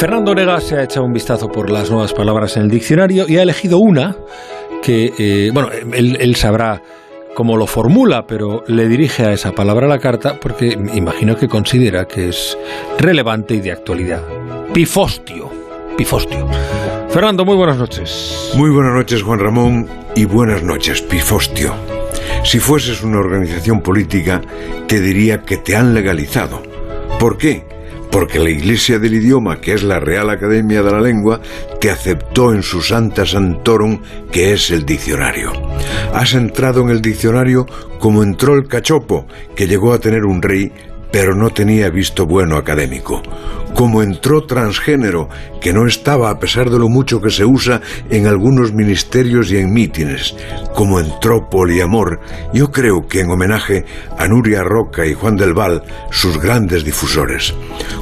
Fernando Orega se ha echado un vistazo por las nuevas palabras en el diccionario y ha elegido una que, eh, bueno, él, sabrá cómo lo formula, pero le dirige a esa palabra la carta porque imagino que considera que es relevante y de actualidad. Pifostio. Pifostio. Fernando, muy buenas noches. Muy buenas noches, Juan Ramón, y buenas noches, Pifostio. Si fueses una organización política, te diría que te han legalizado. ¿Por qué? Porque la Iglesia del Idioma, que es la Real Academia de la Lengua, te aceptó en su Santa Santorum, que es el diccionario. Has entrado en el diccionario como entró el cachopo, que llegó a tener un rey pero no tenía visto bueno académico. Como entró transgénero, que no estaba a pesar de lo mucho que se usa en algunos ministerios y en mítines. Como entró poliamor, yo creo que en homenaje a Nuria Roca y Juan del Val, sus grandes difusores.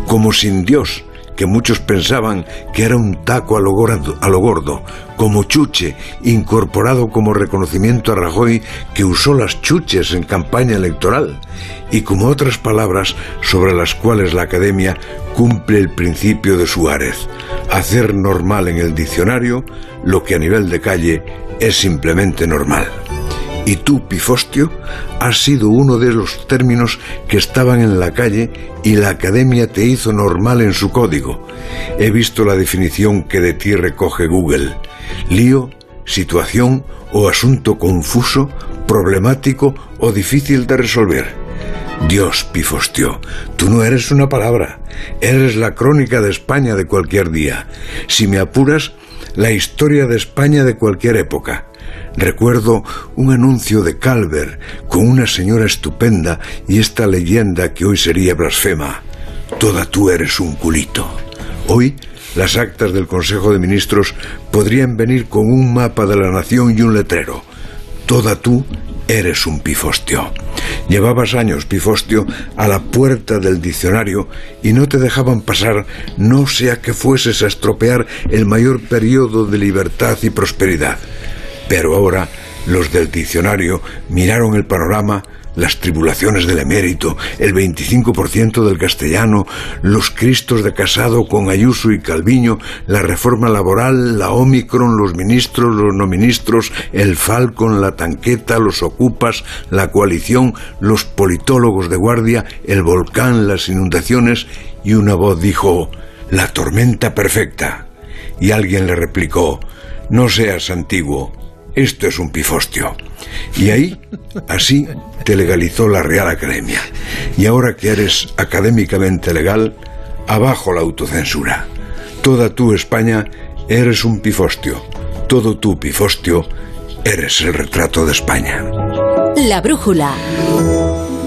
Como sin Dios, que muchos pensaban que era un taco a lo, gordo, como chuche, incorporado como reconocimiento a Rajoy que usó las chuches en campaña electoral, y como otras palabras sobre las cuales la Academia cumple el principio de Suárez, hacer normal en el diccionario lo que a nivel de calle es simplemente normal. Y tú, Pifostio, has sido uno de los términos que estaban en la calle y la academia te hizo normal en su código. He visto la definición que de ti recoge Google. Lío, situación o asunto confuso, problemático o difícil de resolver. Dios, Pifostio, tú no eres una palabra, eres la crónica de España de cualquier día. Si me apuras, la historia de España de cualquier época. Recuerdo un anuncio de Calver con una señora estupenda y esta leyenda que hoy sería blasfema. Toda tú eres un culito. Hoy las actas del Consejo de Ministros podrían venir con un mapa de la nación y un letrero. Toda tú eres un pifostio. Llevabas años, pifostio, a la puerta del diccionario y no te dejaban pasar, no sea que fueses a estropear el mayor periodo de libertad y prosperidad. Pero ahora los del diccionario miraron el panorama, las tribulaciones del emérito, el 25% del castellano, los cristos de casado con Ayuso y Calviño, la reforma laboral, la Omicron, los ministros, los no ministros, el Falcon, la tanqueta, los ocupas, la coalición, los politólogos de guardia, el volcán, las inundaciones, y una voz dijo, la tormenta perfecta. Y alguien le replicó, no seas antiguo, esto es un pifostio. Y ahí, así, te legalizó la Real Academia. Y ahora que eres académicamente legal, abajo la autocensura. Toda tú, España, eres un pifostio. Todo tú, pifostio, eres el retrato de España. La brújula.